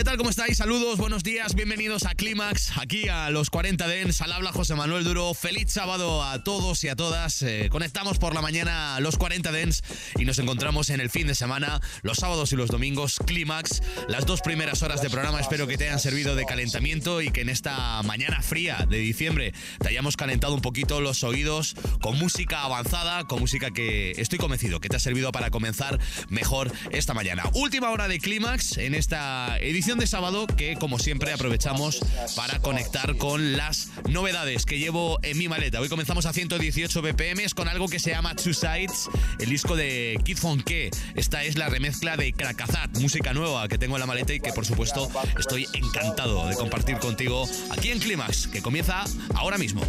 ¿Qué tal? ¿Cómo estáis? Saludos, buenos días, bienvenidos a Clímax, aquí a los 40 Dens, al habla José Manuel Duro. Feliz sábado a todos y a todas. Eh, conectamos por la mañana a los 40 Dens y nos encontramos en el fin de semana, los sábados y los domingos, Clímax. Las dos primeras horas de programa espero que te hayan servido de calentamiento y que en esta mañana fría de diciembre te hayamos calentado un poquito los oídos con música avanzada, con música que estoy convencido que te ha servido para comenzar mejor esta mañana. Última hora de Clímax en esta edición de sábado que, como siempre, aprovechamos para conectar con las novedades que llevo en mi maleta. Hoy comenzamos a 118 BPM con algo que se llama Two Sides, el disco de Kid Fonke. Esta es la remezcla de Krakazat, música nueva que tengo en la maleta y que, por supuesto, estoy encantado de compartir contigo aquí en Clímax, que comienza ahora mismo.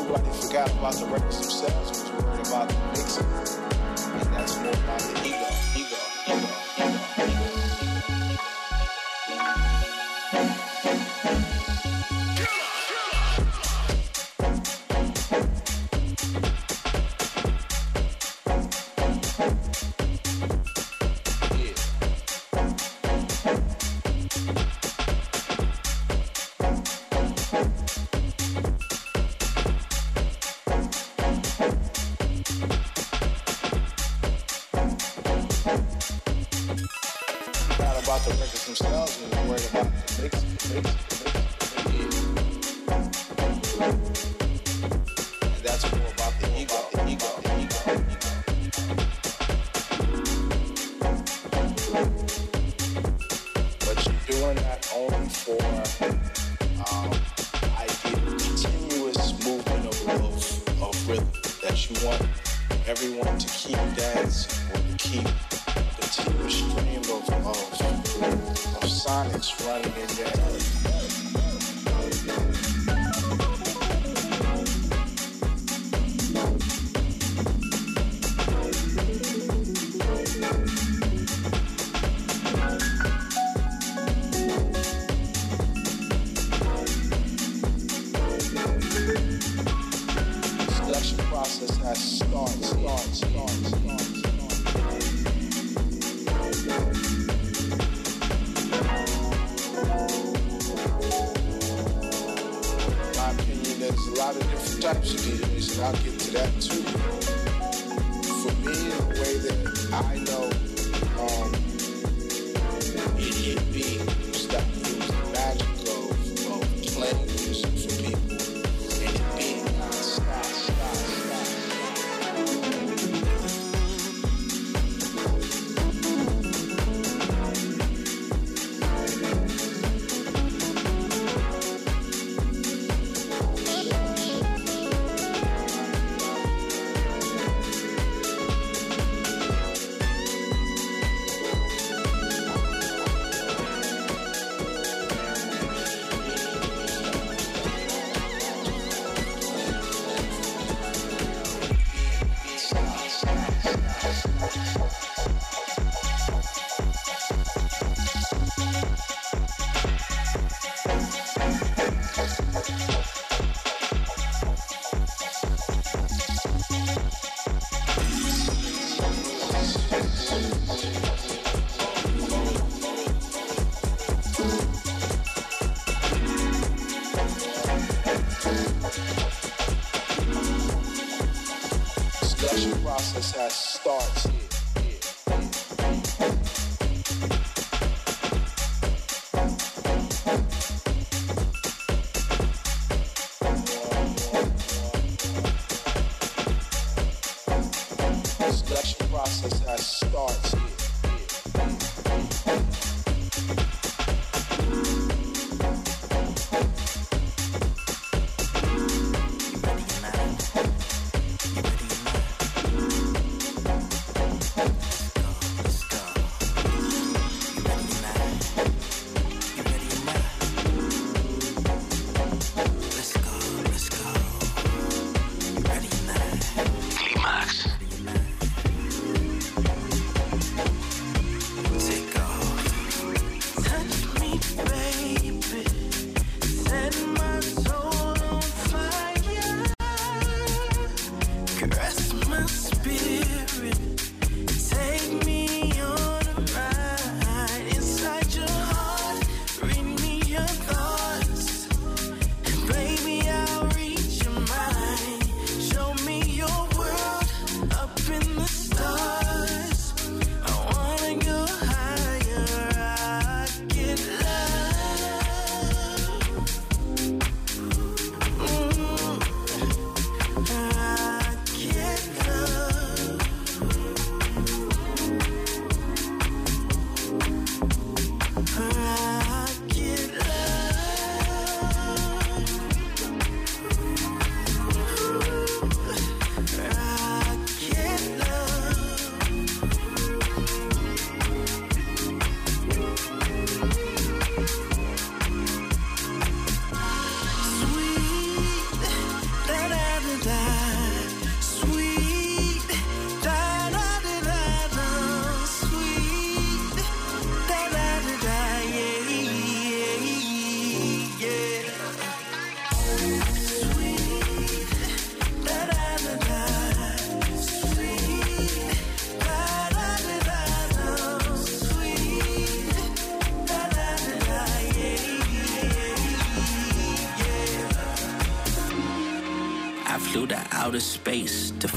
Everybody forgot about the records themselves we're worried about the mixing. And that's more about the ego, ego, ego, doing that only for um, I get continuous movement of love of rhythm that you want everyone to keep dancing or to keep a continuous stream of, of, of sonics running in there.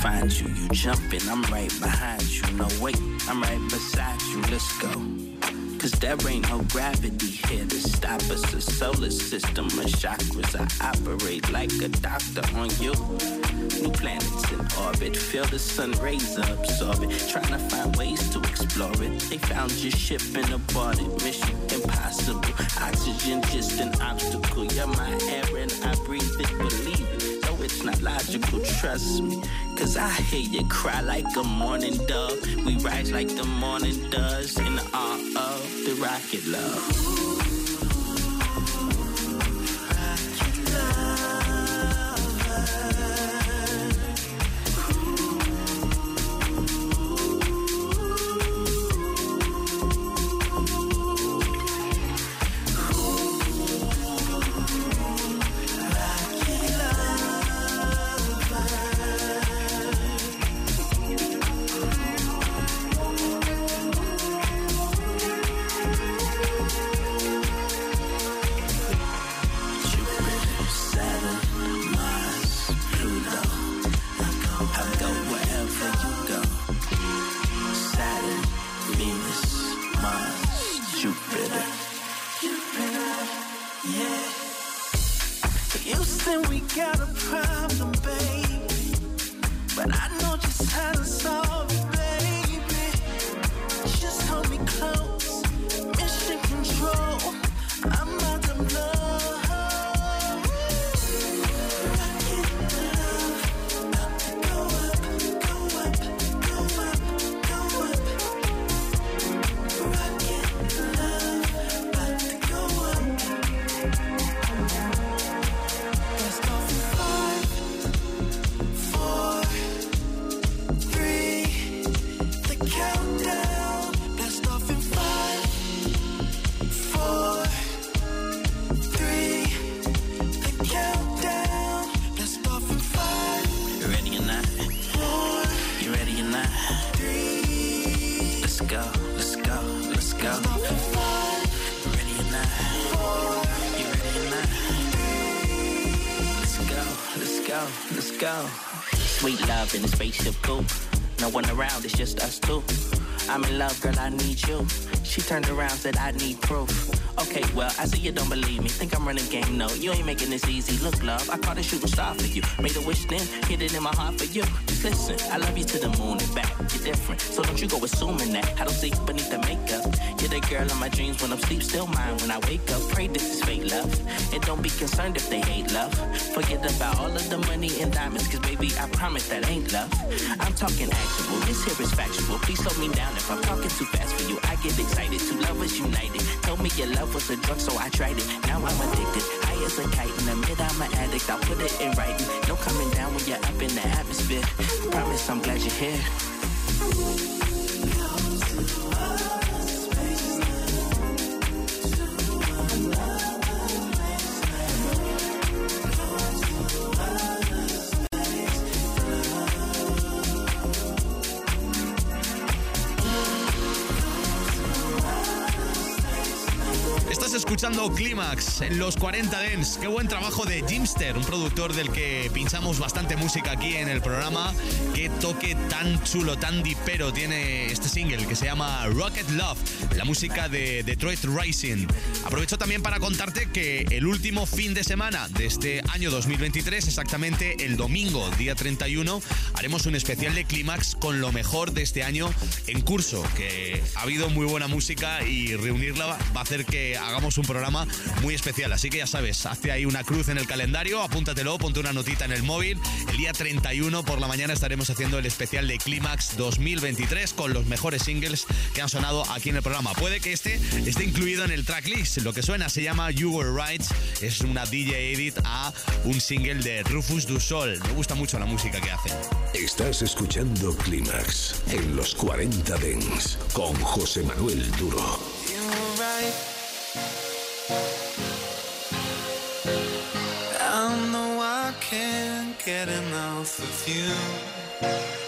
Find you. You jumping, I'm right behind you. No, wait, I'm right beside you. Let's go. Cause there ain't no gravity here to stop us. The solar system of chakras, I operate like a doctor on you. New planets in orbit, feel the sun rays absorb it. Trying to find ways to explore it. They found your ship in a aborted mission, impossible. Oxygen just an obstacle. You're my air and I breathe it, believe it No, it's not logical, trust me. Cause I hear you cry like a morning dove. We rise like the morning does in the awe of the rocket love. She turned around, said, I need proof. Okay, well, I see you don't believe me. Think I'm running game? No, you ain't making this easy. Look, love, I caught a shooting star for you. Made a wish then, hit it in my heart for you. Just listen, I love you to the moon and back. You're different, so don't you go assuming that. I don't see beneath the. You're the girl in my dreams when I'm sleep, still mine when I wake up. Pray this is fake love. And don't be concerned if they hate love. Forget about all of the money and diamonds, cause baby, I promise that ain't love. I'm talking actual, this here is factual. Please slow me down if I'm talking too fast for you. I get excited, two lovers united. Told me your love was a drug, so I tried it. Now I'm addicted. High as a kite, in the mid, I'm an addict. I'll put it in writing. No coming down when you're up in the atmosphere. Promise I'm glad you're here. Clímax en los 40 Dents. Qué buen trabajo de Jimster, un productor del que pinchamos bastante música aquí en el programa. Qué toque tan chulo, tan dipero tiene este single que se llama Rocket Love, la música de Detroit Rising. Aprovecho también para contarte que el último fin de semana de este año 2023, exactamente el domingo, día 31, haremos un especial de Clímax con lo mejor de este año en curso, que ha habido muy buena música y reunirla va a hacer que hagamos un programa muy especial. Así que ya sabes, hazte ahí una cruz en el calendario, apúntatelo, ponte una notita en el móvil. El día 31 por la mañana estaremos haciendo el especial de Clímax 2023 con los mejores singles que han sonado aquí en el programa. Puede que este esté incluido en el tracklist. Lo que suena se llama You Were Right. Es una DJ edit a un single de Rufus Du Sol. Me gusta mucho la música que hace. Estás escuchando Clímax en los 40 Dens con José Manuel Duro. I know I can't get enough of you. Thank you.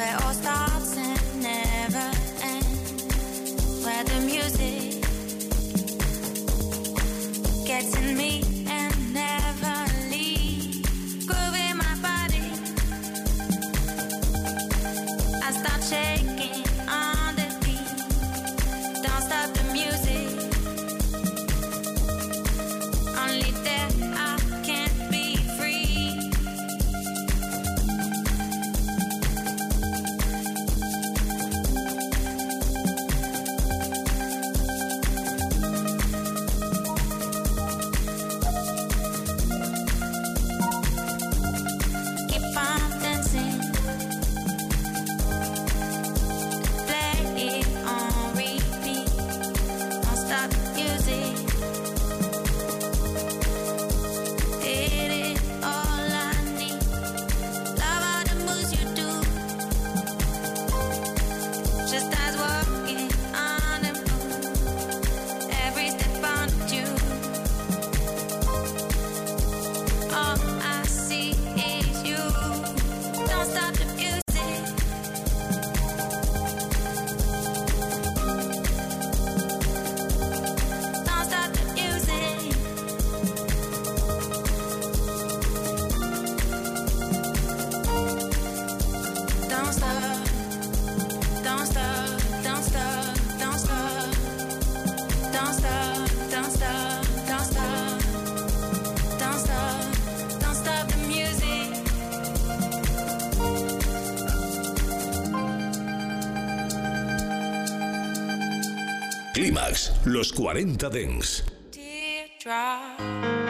Los 40 Dens. Don't you know that we can fly? So come on, get down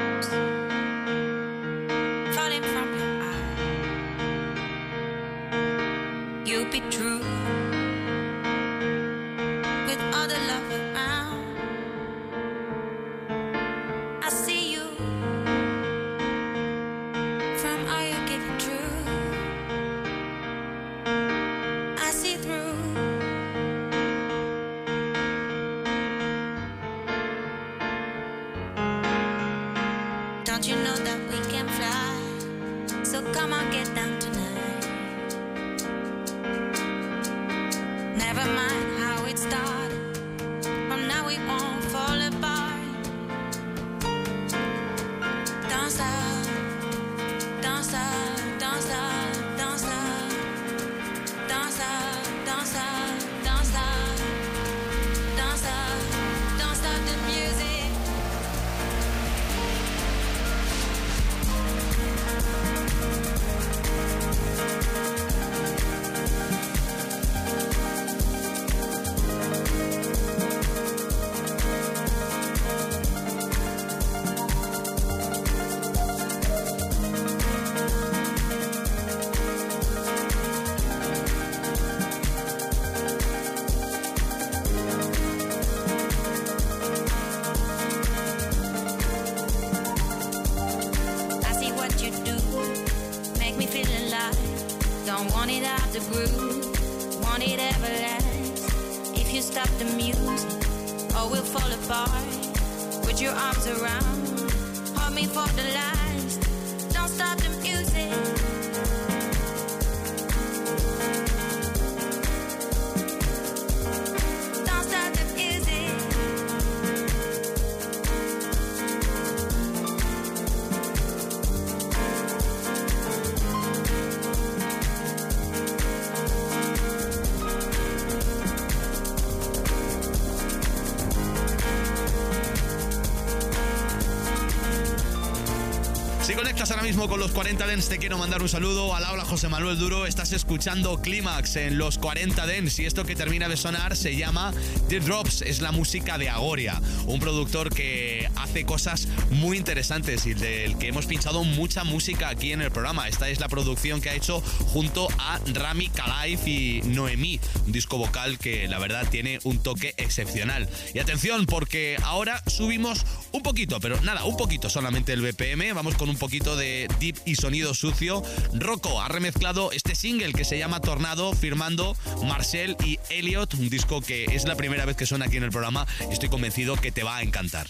mismo con los 40 Dens, te quiero mandar un saludo. Al habla José Manuel Duro. Estás escuchando Clímax en los 40 Dens y esto que termina de sonar se llama The Drops. Es la música de Agoria, un productor que hace cosas muy interesantes y del que hemos pinchado mucha música aquí en el programa. Esta es la producción que ha hecho junto a Rami Kalaif y Noemí, un disco vocal que la verdad tiene un toque excepcional. Y atención, porque ahora subimos un poquito, pero nada, un poquito solamente el BPM. Vamos con un poquito de deep y sonido sucio. Rocco ha remezclado este single que se llama Tornado, firmando Marcel y Elliot, un disco que es la primera vez que suena aquí en el programa y estoy convencido que te va a encantar.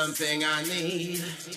Something I need.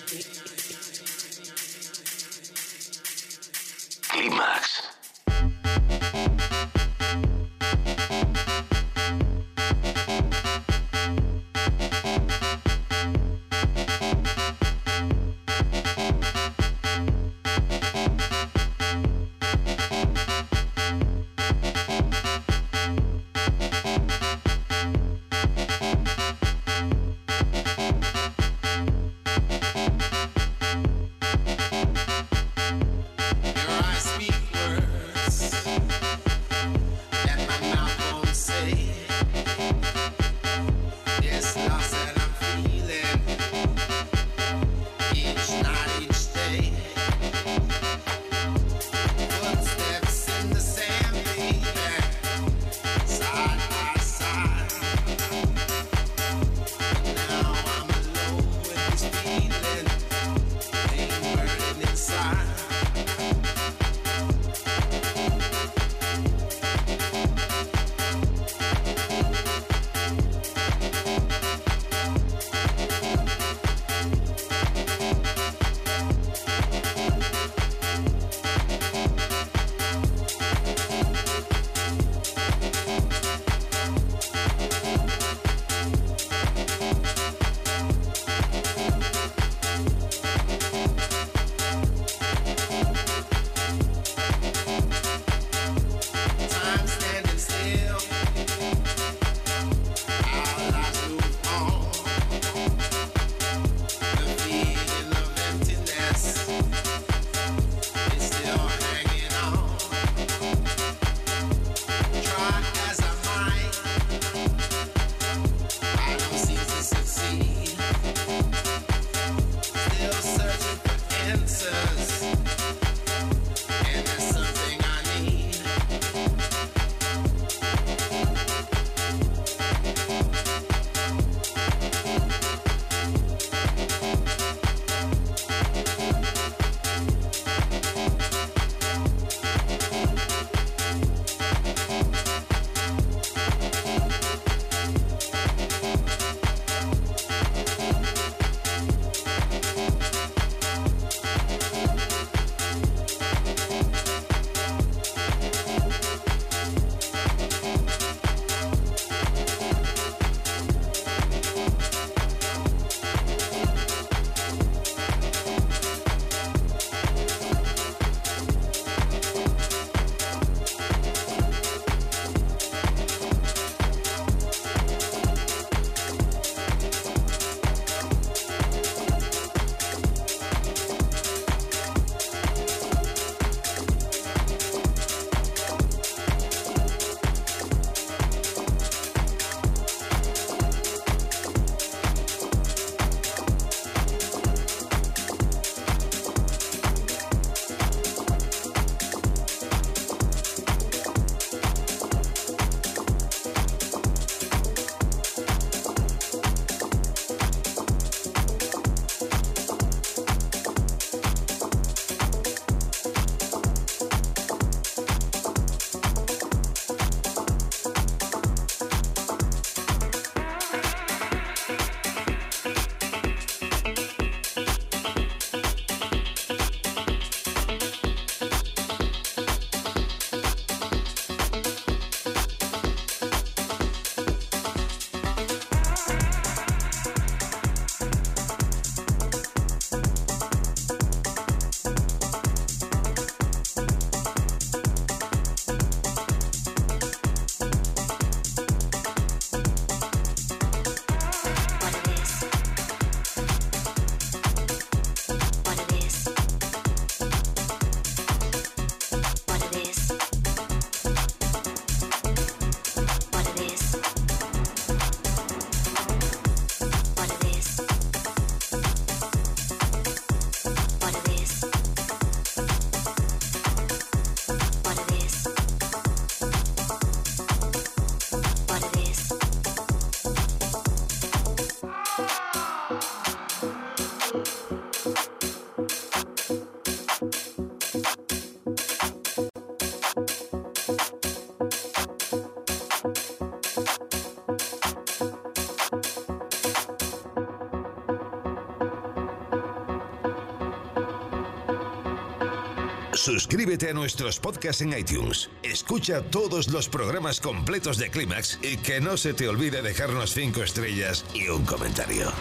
Suscríbete a nuestros podcasts en iTunes. Escucha todos los programas completos de Clímax y que no se te olvide dejarnos 5 estrellas y un comentario.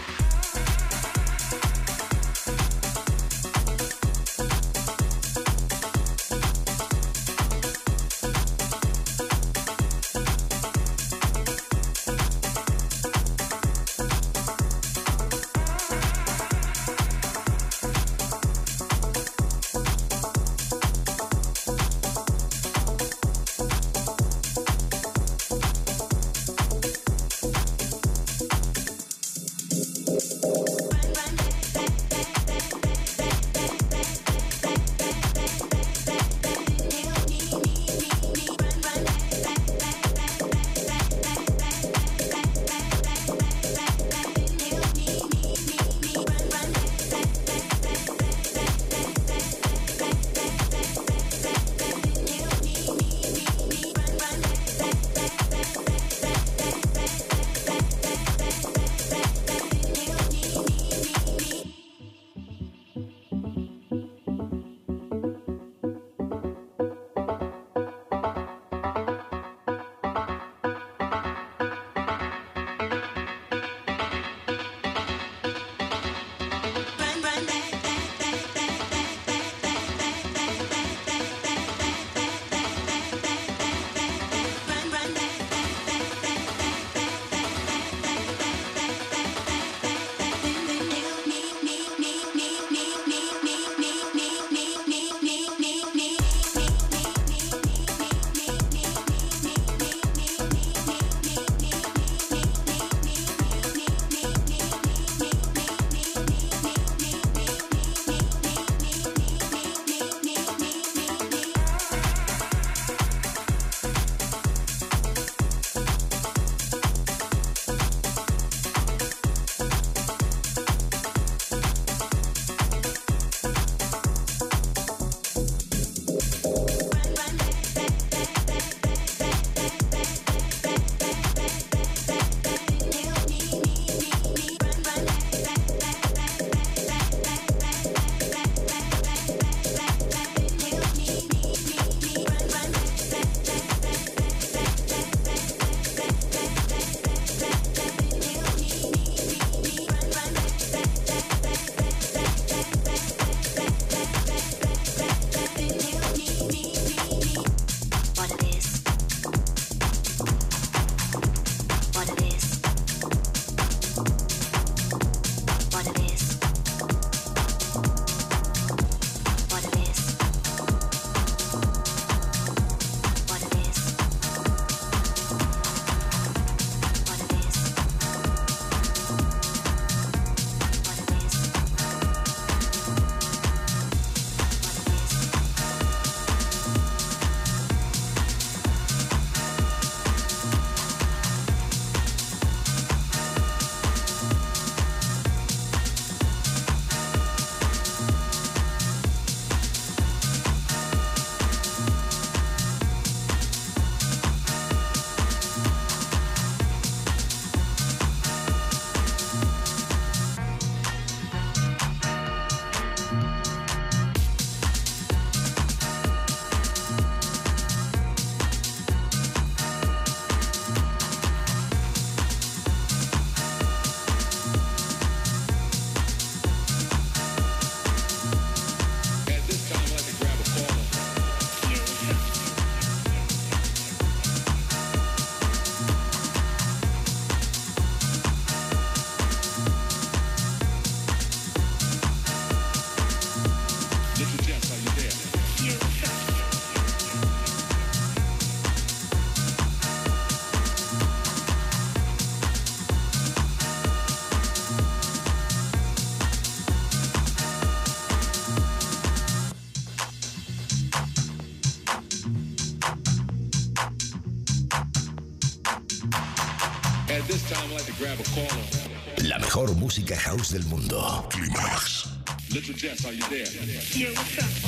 Del mundo. Climax. Little Jess, are you there? Yeah, what's up?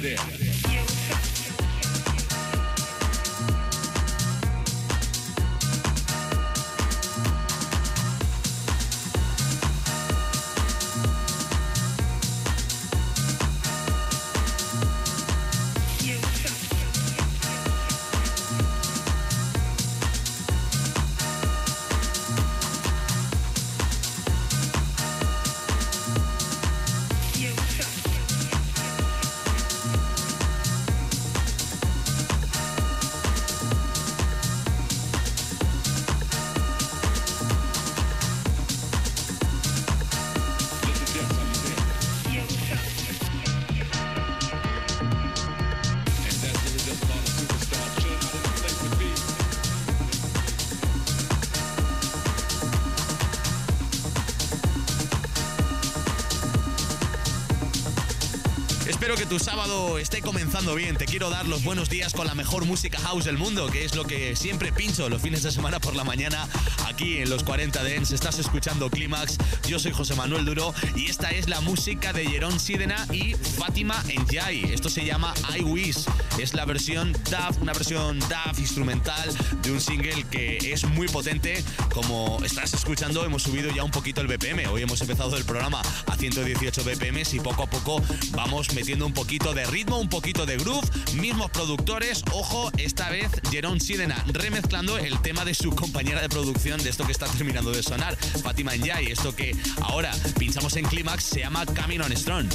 There? Tu sábado esté comenzando bien. Te quiero dar los buenos días con la mejor música house del mundo, que es lo que siempre pincho los fines de semana por la mañana aquí en los 40 Dents. Estás escuchando Clímax. Yo soy José Manuel Duro y esta es la música de Jerón Sidena y Fátima Njai. Esto se llama I Wish. Es la versión DAF, una versión DAF instrumental de un single que es muy potente. Como estás escuchando, hemos subido ya un poquito el BPM. Hoy hemos empezado el programa a 118 BPM y poco a poco vamos metiendo un poquito de ritmo, un poquito de groove. Mismos productores, ojo, esta vez Jerón Sidena remezclando el tema de su compañera de producción de esto que está terminando de sonar, Fátima Njai. Esto que ahora pinchamos en Clímax se llama Coming on Strong.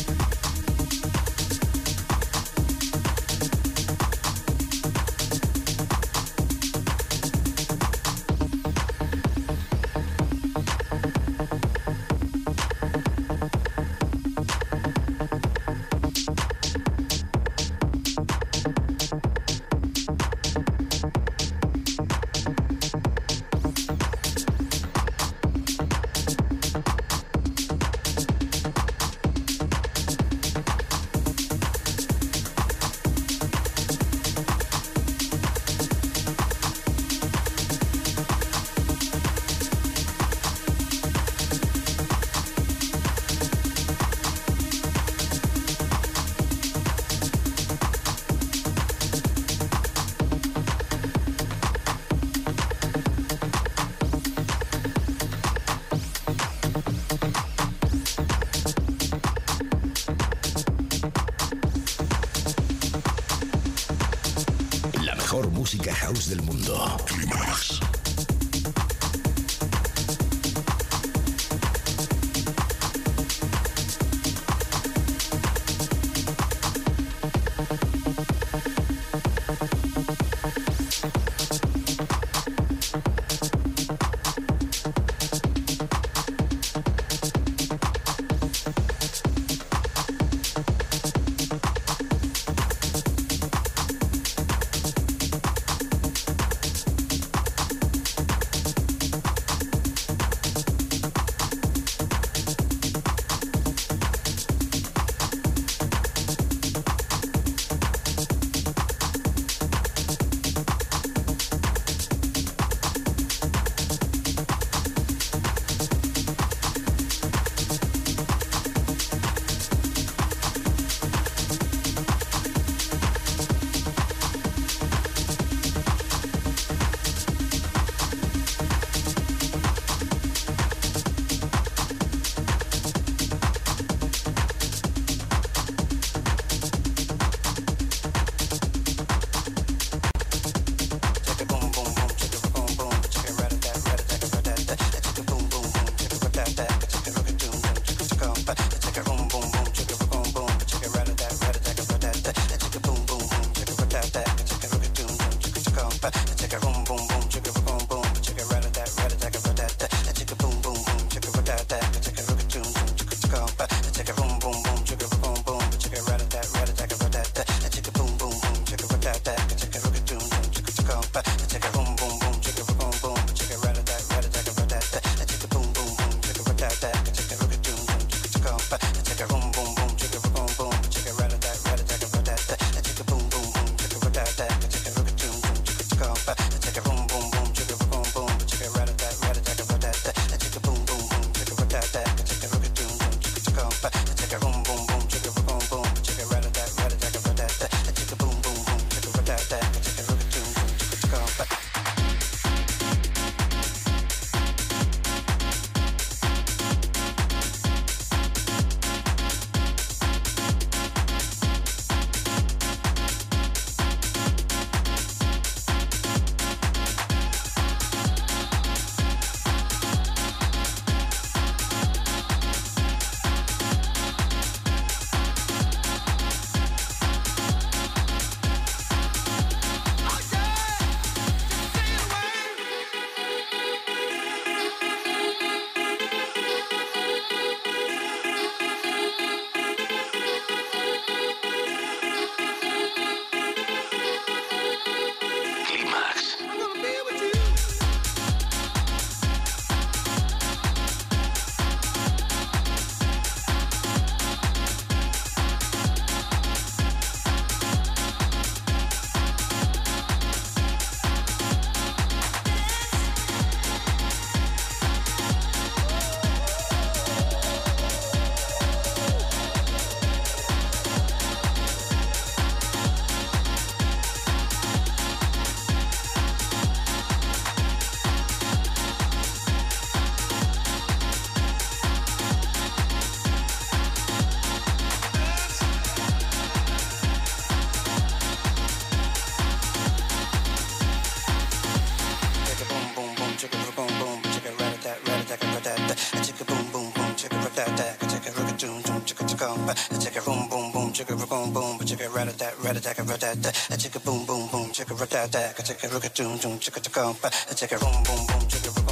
rat that rat attack rat that I take boom boom boom take a rat that that. take a rook a doom doom take a to go I take boom boom boom take a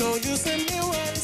no use in me waiting.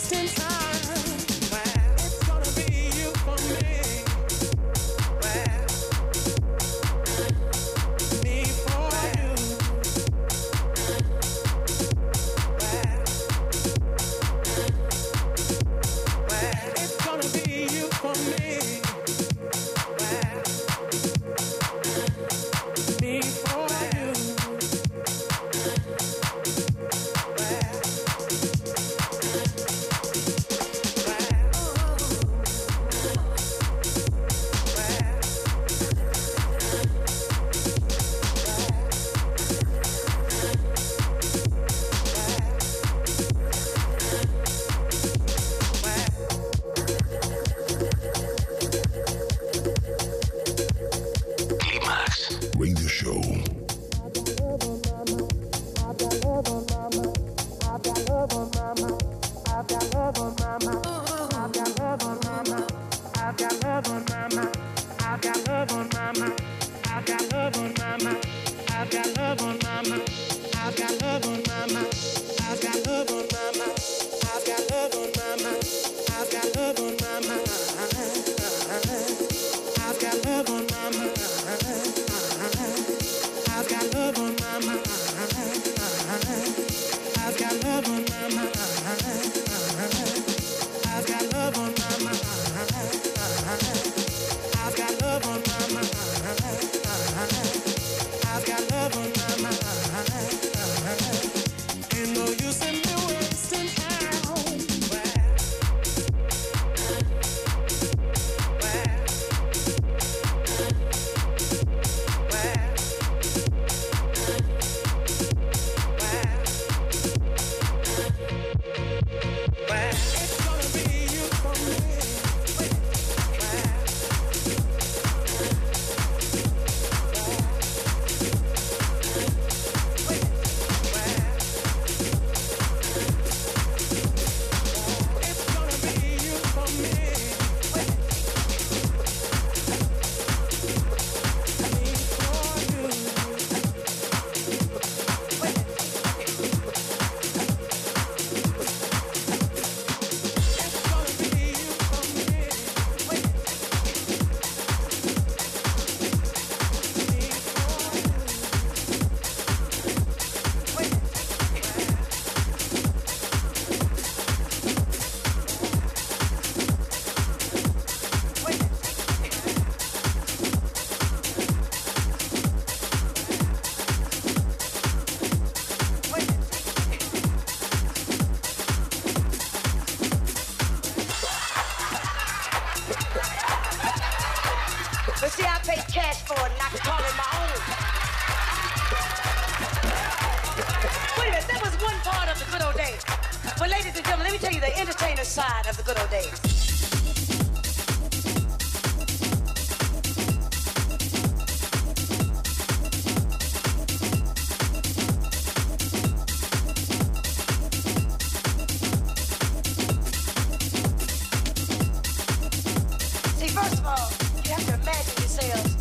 See, first of all, you have to imagine yourselves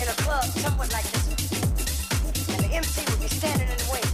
in a club somewhat like this. And the MC would be standing in the way.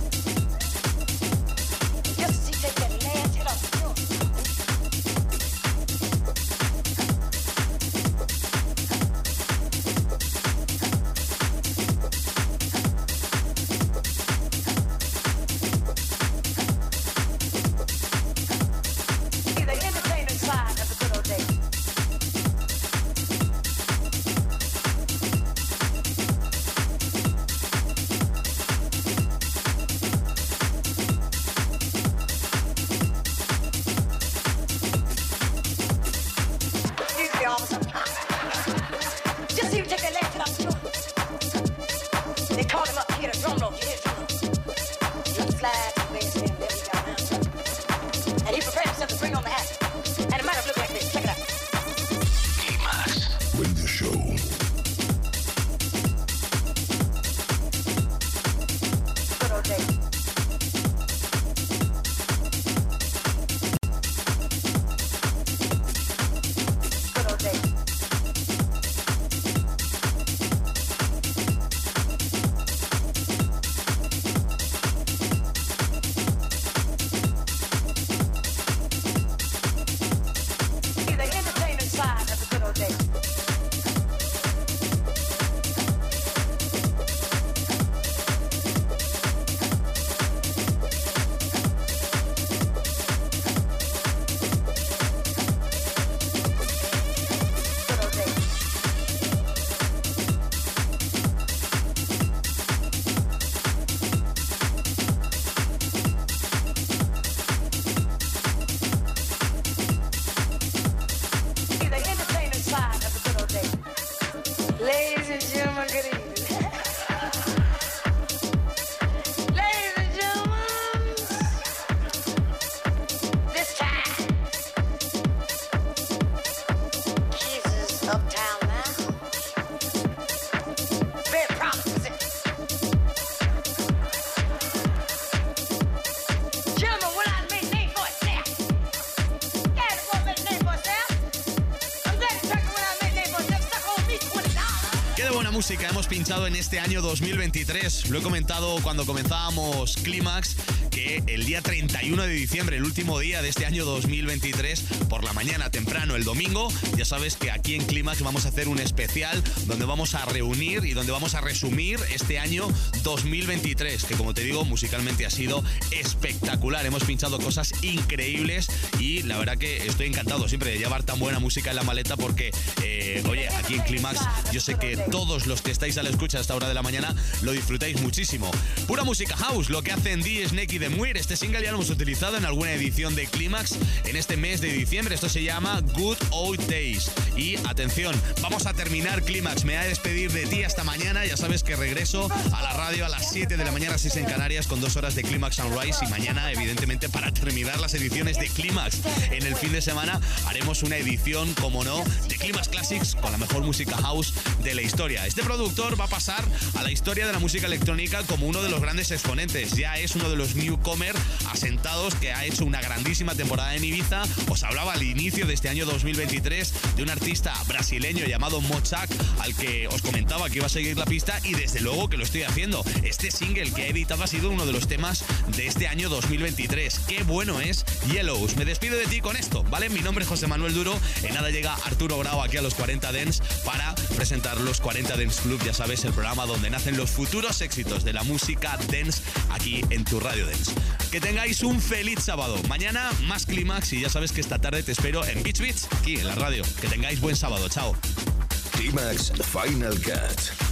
Pinchado en este año 2023. Lo he comentado cuando comenzábamos Clímax que el día 31 de diciembre, el último día de este año 2023, por la mañana temprano, el domingo, ya sabes que aquí en Clímax vamos a hacer un especial donde vamos a reunir y donde vamos a resumir este año 2023, que como te digo, musicalmente ha sido espectacular. Hemos pinchado cosas increíbles y la verdad que estoy encantado siempre de llevar tan buena música en la maleta porque, eh, oye, aquí en Clímax yo sé que todos los que estáis a la escucha a esta hora de la mañana lo disfrutáis muchísimo. Pura música house, lo que hacen D, Snake y The Muir. Este single ya lo hemos utilizado en alguna edición de Clímax en este mes de diciembre. Esto se llama Good Old Days. Y atención, vamos a terminar Clímax. Me voy a despedir de ti hasta mañana. Ya sabes que regreso a la radio a las 7 de la mañana, 6 en Canarias, con dos horas de Clímax Sunrise. Y mañana, evidentemente, para terminar las ediciones de Clímax en el fin de semana, haremos una edición, como no, de Clímax Con la mejor música house de la historia. Este productor va a pasar a la historia de la música electrónica como uno de los grandes exponentes. Ya es uno de los newcomer asentados que ha hecho una grandísima temporada en Ibiza. Os hablaba al inicio de este año 2023 de un artista brasileño llamado Mochak, al que os comentaba que iba a seguir la pista y desde luego que lo estoy haciendo. Este single que ha editado ha sido uno de los temas de este año 2023. Qué bueno es Yellows. Me despido de ti con esto, ¿vale? Mi nombre es José Manuel Duro. En nada llega Arturo Grau aquí a los 40 Dents para presentar los 40 Dance Club, ya sabes, el programa donde nacen los futuros éxitos de la música dance aquí en tu radio dance. Que tengáis un feliz sábado. Mañana más clímax y ya sabes que esta tarde te espero en Beach Beach, aquí en la radio. Que tengáis buen sábado. Chao. Clímax Final Cut.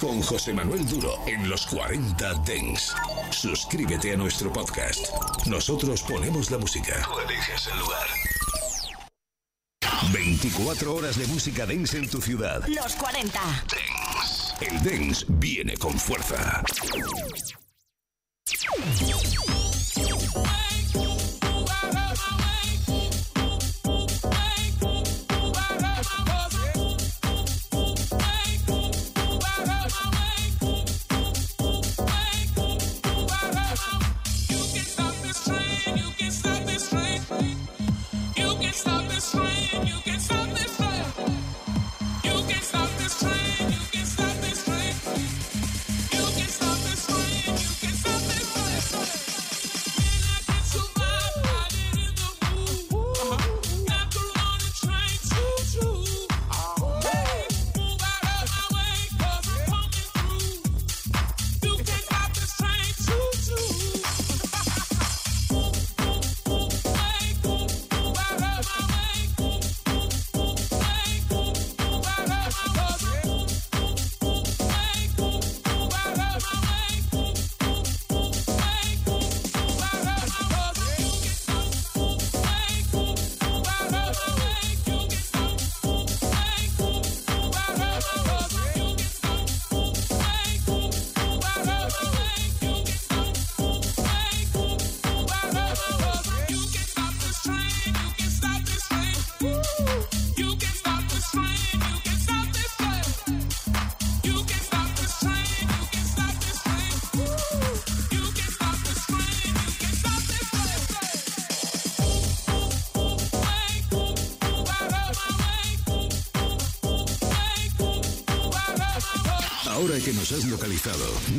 Con José Manuel Duro en los 40 Dens. Suscríbete a nuestro podcast. Nosotros ponemos la música. Tú eliges el lugar. 24 horas de música dance en tu ciudad. Los 40. El dance viene con fuerza.